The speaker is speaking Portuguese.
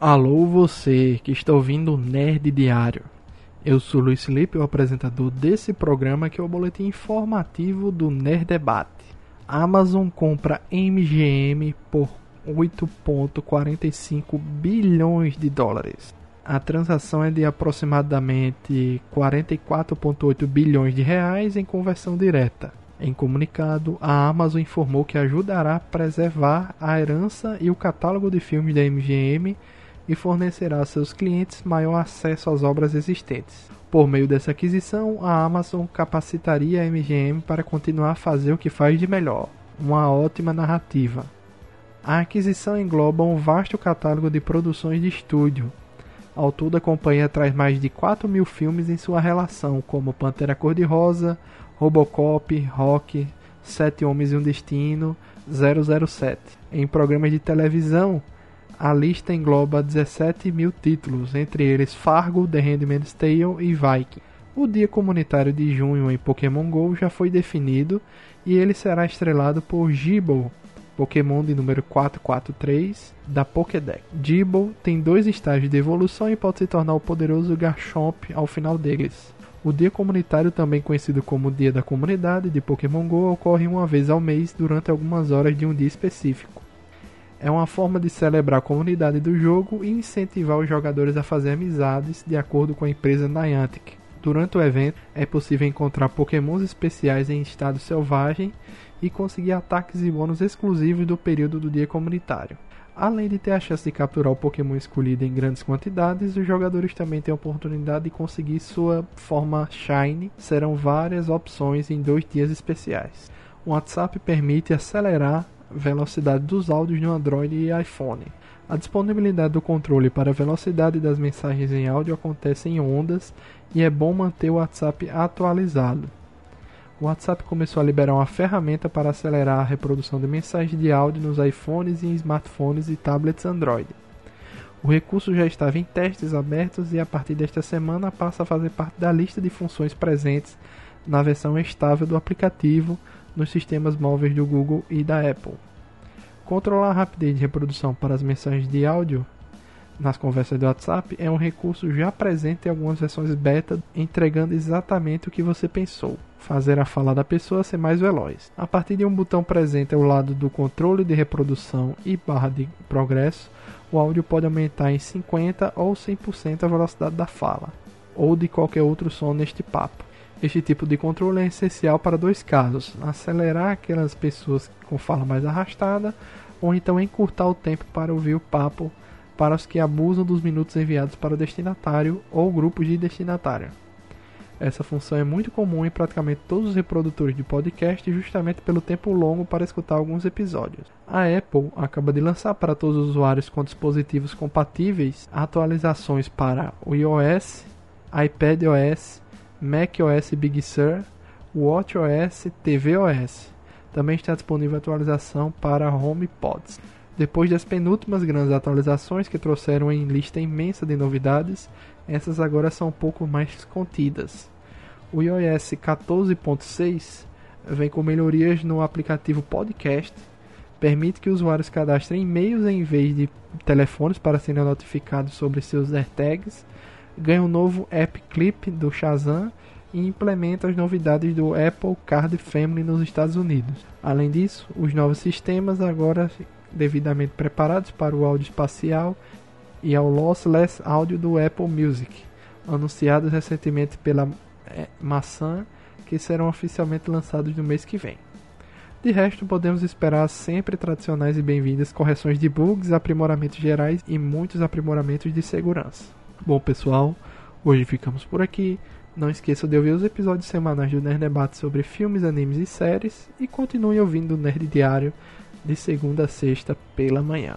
Alô você que está ouvindo o Nerd Diário. Eu sou Luiz Felipe, o apresentador desse programa que é o boletim informativo do Nerd Debate. Amazon compra MGM por 8,45 bilhões de dólares. A transação é de aproximadamente 44,8 bilhões de reais em conversão direta. Em comunicado, a Amazon informou que ajudará a preservar a herança e o catálogo de filmes da MGM e fornecerá a seus clientes maior acesso às obras existentes. Por meio dessa aquisição, a Amazon capacitaria a MGM para continuar a fazer o que faz de melhor, uma ótima narrativa. A aquisição engloba um vasto catálogo de produções de estúdio. Ao todo, a companhia traz mais de 4 mil filmes em sua relação, como Pantera Cor-de-Rosa, Robocop, Rock, Sete Homens e um Destino, 007. Em programas de televisão, a lista engloba 17 mil títulos, entre eles Fargo, The Handmaid's Tale e Viking. O dia comunitário de junho em Pokémon GO já foi definido e ele será estrelado por Gible, Pokémon de número 443 da Pokédex. Gible tem dois estágios de evolução e pode se tornar o poderoso Garchomp ao final deles. O dia comunitário, também conhecido como Dia da Comunidade de Pokémon GO, ocorre uma vez ao mês durante algumas horas de um dia específico. É uma forma de celebrar a comunidade do jogo e incentivar os jogadores a fazer amizades de acordo com a empresa Niantic. Durante o evento, é possível encontrar pokémons especiais em estado selvagem e conseguir ataques e bônus exclusivos do período do dia comunitário. Além de ter a chance de capturar o Pokémon escolhido em grandes quantidades, os jogadores também têm a oportunidade de conseguir sua forma Shine. Serão várias opções em dois dias especiais. O WhatsApp permite acelerar velocidade dos áudios no Android e iPhone. A disponibilidade do controle para a velocidade das mensagens em áudio acontece em ondas e é bom manter o WhatsApp atualizado. O WhatsApp começou a liberar uma ferramenta para acelerar a reprodução de mensagens de áudio nos iPhones e smartphones e tablets Android. O recurso já estava em testes abertos e a partir desta semana passa a fazer parte da lista de funções presentes na versão estável do aplicativo nos sistemas móveis do Google e da Apple. Controlar a rapidez de reprodução para as mensagens de áudio nas conversas do WhatsApp é um recurso já presente em algumas versões beta, entregando exatamente o que você pensou, fazer a fala da pessoa ser mais veloz. A partir de um botão presente ao lado do controle de reprodução e barra de progresso, o áudio pode aumentar em 50 ou 100% a velocidade da fala, ou de qualquer outro som neste papo. Este tipo de controle é essencial para dois casos: acelerar aquelas pessoas com fala mais arrastada, ou então encurtar o tempo para ouvir o papo para os que abusam dos minutos enviados para o destinatário ou grupos de destinatário. Essa função é muito comum em praticamente todos os reprodutores de podcast, justamente pelo tempo longo para escutar alguns episódios. A Apple acaba de lançar para todos os usuários com dispositivos compatíveis atualizações para o iOS, iPadOS macOS Big Sur, watchOS, tvOS. Também está disponível atualização para HomePods. Depois das penúltimas grandes atualizações que trouxeram em lista imensa de novidades, essas agora são um pouco mais contidas. O iOS 14.6 vem com melhorias no aplicativo Podcast, permite que usuários cadastrem e-mails em vez de telefones para serem notificados sobre seus AirTags ganha um novo App Clip do Shazam e implementa as novidades do Apple Card Family nos Estados Unidos. Além disso, os novos sistemas agora devidamente preparados para o áudio espacial e ao lossless áudio do Apple Music, anunciados recentemente pela é, maçã, que serão oficialmente lançados no mês que vem. De resto, podemos esperar sempre tradicionais e bem-vindas correções de bugs, aprimoramentos gerais e muitos aprimoramentos de segurança. Bom, pessoal, hoje ficamos por aqui. Não esqueça de ouvir os episódios semanais do Nerd Debate sobre filmes, animes e séries. E continue ouvindo o Nerd Diário de segunda a sexta pela manhã.